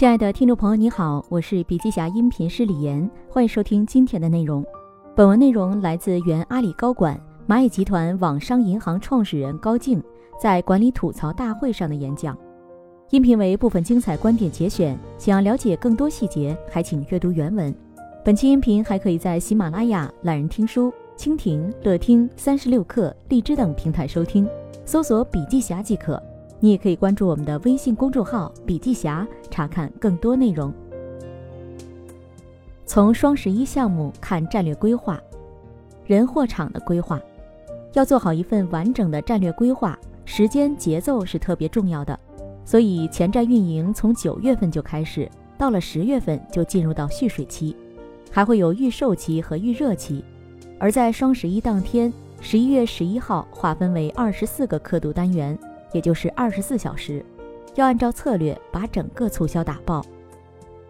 亲爱的听众朋友，你好，我是笔记侠音频师李岩，欢迎收听今天的内容。本文内容来自原阿里高管、蚂蚁集团网商银行创始人高静在管理吐槽大会上的演讲。音频为部分精彩观点节选，想要了解更多细节，还请阅读原文。本期音频还可以在喜马拉雅、懒人听书、蜻蜓、乐听、三十六课、荔枝等平台收听，搜索“笔记侠”即可。你也可以关注我们的微信公众号“笔记侠”，查看更多内容。从双十一项目看战略规划，人货场的规划，要做好一份完整的战略规划，时间节奏是特别重要的。所以前站运营从九月份就开始，到了十月份就进入到蓄水期，还会有预售期和预热期。而在双十一当天，十一月十一号划分为二十四个刻度单元。也就是二十四小时，要按照策略把整个促销打爆。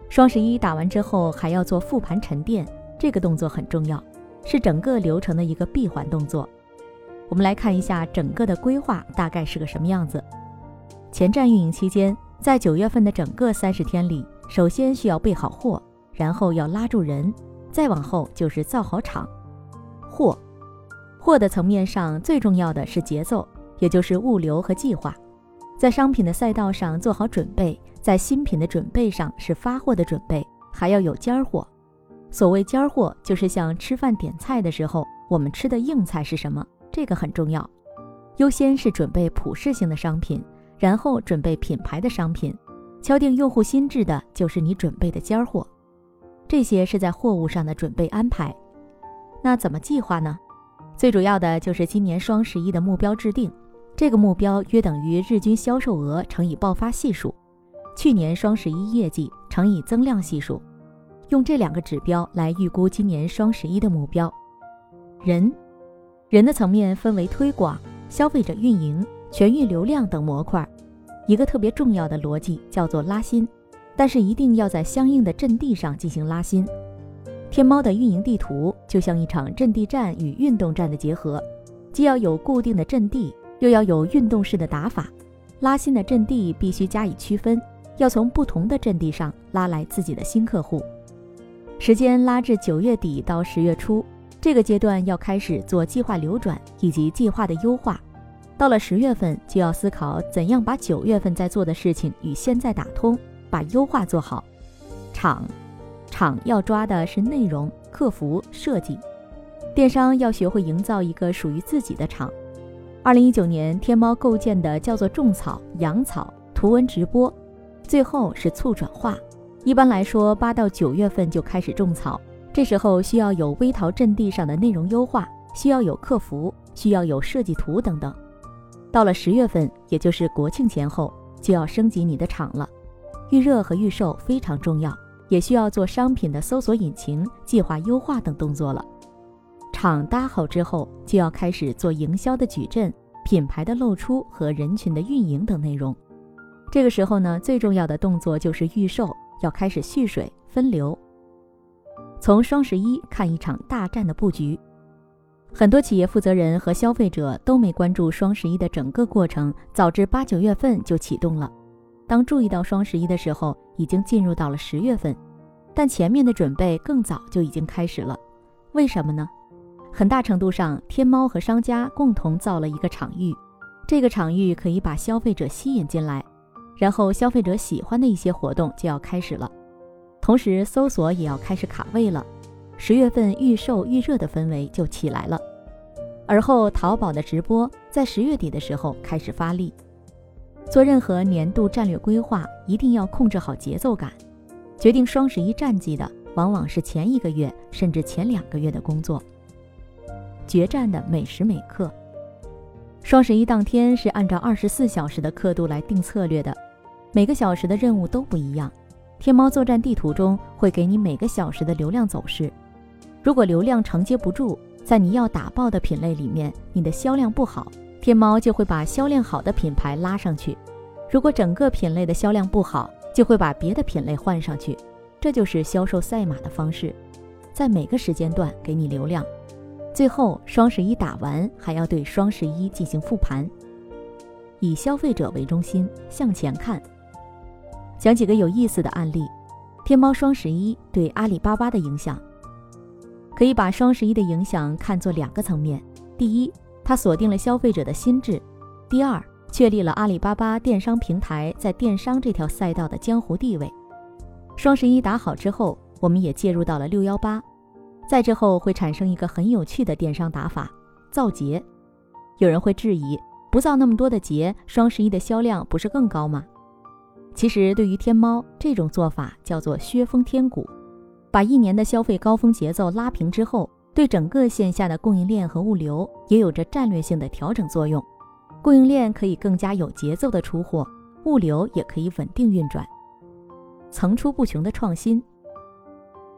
双十一打完之后，还要做复盘沉淀，这个动作很重要，是整个流程的一个闭环动作。我们来看一下整个的规划大概是个什么样子。前站运营期间，在九月份的整个三十天里，首先需要备好货，然后要拉住人，再往后就是造好场。货，货的层面上最重要的是节奏。也就是物流和计划，在商品的赛道上做好准备，在新品的准备上是发货的准备，还要有尖儿货。所谓尖儿货，就是像吃饭点菜的时候，我们吃的硬菜是什么？这个很重要。优先是准备普适性的商品，然后准备品牌的商品，敲定用户心智的就是你准备的尖儿货。这些是在货物上的准备安排。那怎么计划呢？最主要的就是今年双十一的目标制定。这个目标约等于日均销售额乘以爆发系数，去年双十一业绩乘以增量系数，用这两个指标来预估今年双十一的目标。人，人的层面分为推广、消费者运营、全域流量等模块。一个特别重要的逻辑叫做拉新，但是一定要在相应的阵地上进行拉新。天猫的运营地图就像一场阵地战与运动战的结合，既要有固定的阵地。又要有运动式的打法，拉新的阵地必须加以区分，要从不同的阵地上拉来自己的新客户。时间拉至九月底到十月初，这个阶段要开始做计划流转以及计划的优化。到了十月份，就要思考怎样把九月份在做的事情与现在打通，把优化做好。场，场要抓的是内容、客服、设计。电商要学会营造一个属于自己的场。二零一九年，天猫构建的叫做种草、养草、图文直播，最后是促转化。一般来说，八到九月份就开始种草，这时候需要有微淘阵地上的内容优化，需要有客服，需要有设计图等等。到了十月份，也就是国庆前后，就要升级你的场了。预热和预售非常重要，也需要做商品的搜索引擎计划优化等动作了。场搭好之后，就要开始做营销的矩阵、品牌的露出和人群的运营等内容。这个时候呢，最重要的动作就是预售，要开始蓄水分流。从双十一看一场大战的布局，很多企业负责人和消费者都没关注双十一的整个过程，早至八九月份就启动了。当注意到双十一的时候，已经进入到了十月份，但前面的准备更早就已经开始了。为什么呢？很大程度上，天猫和商家共同造了一个场域，这个场域可以把消费者吸引进来，然后消费者喜欢的一些活动就要开始了，同时搜索也要开始卡位了，十月份预售预热的氛围就起来了，而后淘宝的直播在十月底的时候开始发力。做任何年度战略规划，一定要控制好节奏感，决定双十一战绩的往往是前一个月甚至前两个月的工作。决战的每时每刻，双十一当天是按照二十四小时的刻度来定策略的，每个小时的任务都不一样。天猫作战地图中会给你每个小时的流量走势，如果流量承接不住，在你要打爆的品类里面，你的销量不好，天猫就会把销量好的品牌拉上去；如果整个品类的销量不好，就会把别的品类换上去。这就是销售赛马的方式，在每个时间段给你流量。最后，双十一打完，还要对双十一进行复盘，以消费者为中心向前看。讲几个有意思的案例：天猫双十一对阿里巴巴的影响。可以把双十一的影响看作两个层面：第一，它锁定了消费者的心智；第二，确立了阿里巴巴电商平台在电商这条赛道的江湖地位。双十一打好之后，我们也介入到了六幺八，再之后会产生一个很有趣的电商打法——造节。有人会质疑，不造那么多的节，双十一的销量不是更高吗？其实，对于天猫这种做法叫做削峰添谷，把一年的消费高峰节奏拉平之后，对整个线下的供应链和物流也有着战略性的调整作用。供应链可以更加有节奏的出货，物流也可以稳定运转。层出不穷的创新。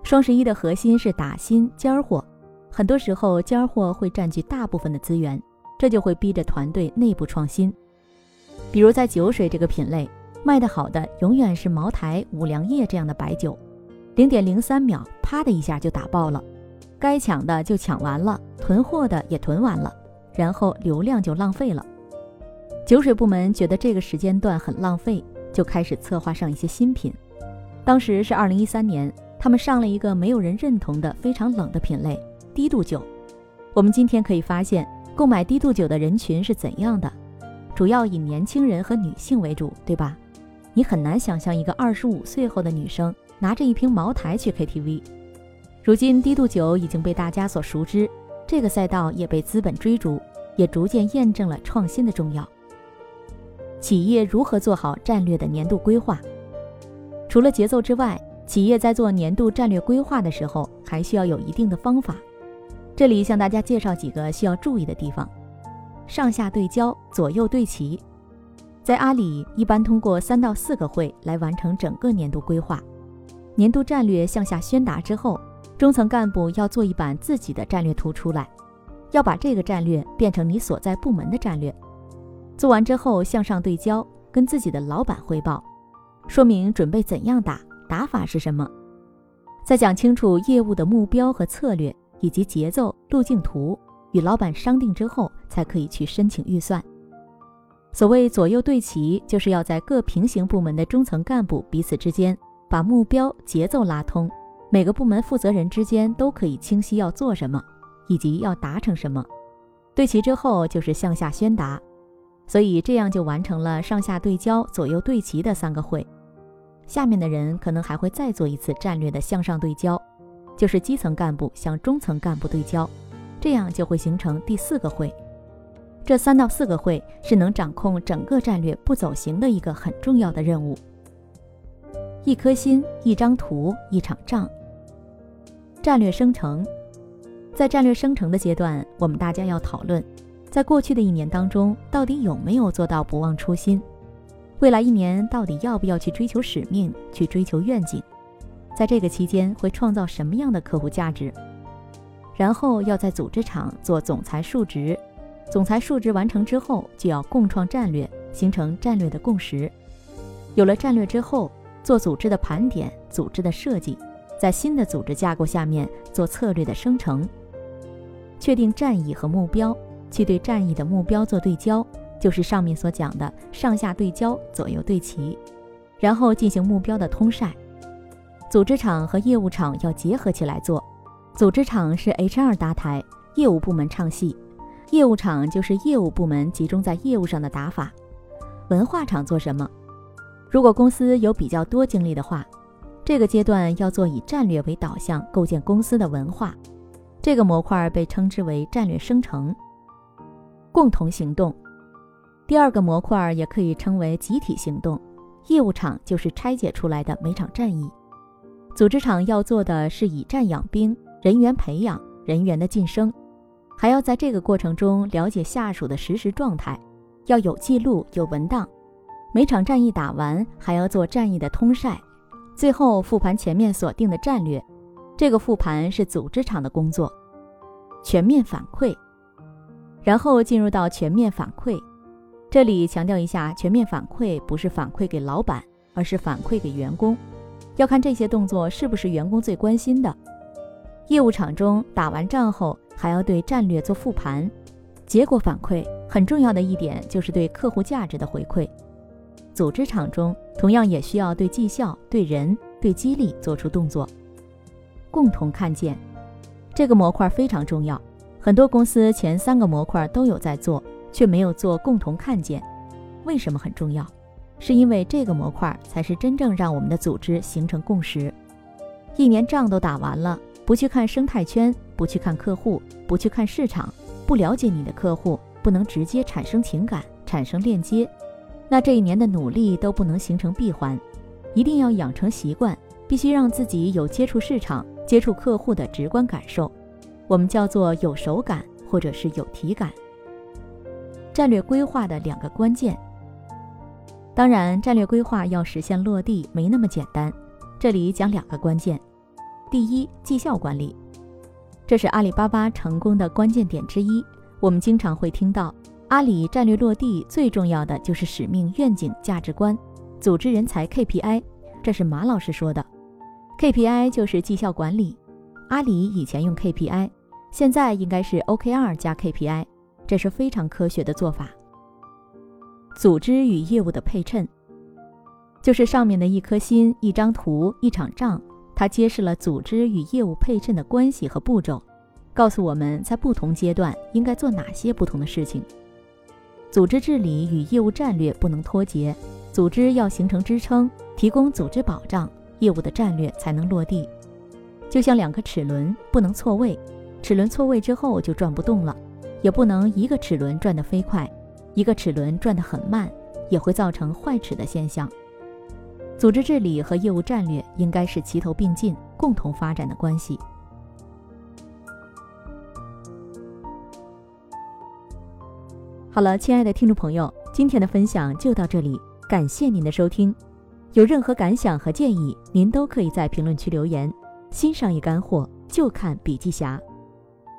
双十一的核心是打新尖货，很多时候尖货会占据大部分的资源，这就会逼着团队内部创新。比如在酒水这个品类。卖得好的永远是茅台、五粮液这样的白酒，零点零三秒，啪的一下就打爆了，该抢的就抢完了，囤货的也囤完了，然后流量就浪费了。酒水部门觉得这个时间段很浪费，就开始策划上一些新品。当时是二零一三年，他们上了一个没有人认同的非常冷的品类——低度酒。我们今天可以发现，购买低度酒的人群是怎样的，主要以年轻人和女性为主，对吧？你很难想象一个二十五岁后的女生拿着一瓶茅台去 KTV。如今低度酒已经被大家所熟知，这个赛道也被资本追逐，也逐渐验证了创新的重要。企业如何做好战略的年度规划？除了节奏之外，企业在做年度战略规划的时候，还需要有一定的方法。这里向大家介绍几个需要注意的地方：上下对焦，左右对齐。在阿里，一般通过三到四个会来完成整个年度规划。年度战略向下宣达之后，中层干部要做一版自己的战略图出来，要把这个战略变成你所在部门的战略。做完之后向上对焦，跟自己的老板汇报，说明准备怎样打，打法是什么。再讲清楚业务的目标和策略以及节奏路径图，与老板商定之后，才可以去申请预算。所谓左右对齐，就是要在各平行部门的中层干部彼此之间把目标节奏拉通，每个部门负责人之间都可以清晰要做什么，以及要达成什么。对齐之后就是向下宣达，所以这样就完成了上下对焦、左右对齐的三个会。下面的人可能还会再做一次战略的向上对焦，就是基层干部向中层干部对焦，这样就会形成第四个会。这三到四个会是能掌控整个战略不走形的一个很重要的任务。一颗心，一张图，一场仗。战略生成，在战略生成的阶段，我们大家要讨论，在过去的一年当中，到底有没有做到不忘初心？未来一年到底要不要去追求使命，去追求愿景？在这个期间会创造什么样的客户价值？然后要在组织场做总裁述职。总裁述职完成之后，就要共创战略，形成战略的共识。有了战略之后，做组织的盘点、组织的设计，在新的组织架构下面做策略的生成，确定战役和目标，去对战役的目标做对焦，就是上面所讲的上下对焦、左右对齐，然后进行目标的通晒。组织场和业务场要结合起来做，组织场是 HR 搭台，业务部门唱戏。业务场就是业务部门集中在业务上的打法，文化场做什么？如果公司有比较多精力的话，这个阶段要做以战略为导向构建公司的文化，这个模块被称之为战略生成。共同行动，第二个模块也可以称为集体行动。业务场就是拆解出来的每场战役，组织场要做的是以战养兵，人员培养，人员的晋升。还要在这个过程中了解下属的实时状态，要有记录、有文档。每场战役打完，还要做战役的通晒，最后复盘前面所定的战略。这个复盘是组织场的工作。全面反馈，然后进入到全面反馈。这里强调一下，全面反馈不是反馈给老板，而是反馈给员工。要看这些动作是不是员工最关心的。业务场中打完仗后。还要对战略做复盘，结果反馈很重要的一点就是对客户价值的回馈。组织场中同样也需要对绩效、对人、对激励做出动作。共同看见这个模块非常重要，很多公司前三个模块都有在做，却没有做共同看见。为什么很重要？是因为这个模块才是真正让我们的组织形成共识。一年仗都打完了，不去看生态圈，不去看客户，不去看市场，不了解你的客户，不能直接产生情感、产生链接，那这一年的努力都不能形成闭环。一定要养成习惯，必须让自己有接触市场、接触客户的直观感受，我们叫做有手感或者是有体感。战略规划的两个关键。当然，战略规划要实现落地没那么简单。这里讲两个关键：第一，绩效管理，这是阿里巴巴成功的关键点之一。我们经常会听到，阿里战略落地最重要的就是使命、愿景、价值观、组织人才 KPI。这是马老师说的，KPI 就是绩效管理。阿里以前用 KPI，现在应该是 OKR 加 KPI，这是非常科学的做法。组织与业务的配衬，就是上面的一颗心、一张图、一场仗，它揭示了组织与业务配衬的关系和步骤，告诉我们在不同阶段应该做哪些不同的事情。组织治理与业务战略不能脱节，组织要形成支撑，提供组织保障，业务的战略才能落地。就像两个齿轮不能错位，齿轮错位之后就转不动了，也不能一个齿轮转得飞快。一个齿轮转得很慢，也会造成坏齿的现象。组织治理和业务战略应该是齐头并进、共同发展的关系。好了，亲爱的听众朋友，今天的分享就到这里，感谢您的收听。有任何感想和建议，您都可以在评论区留言。新商业干货就看笔记侠，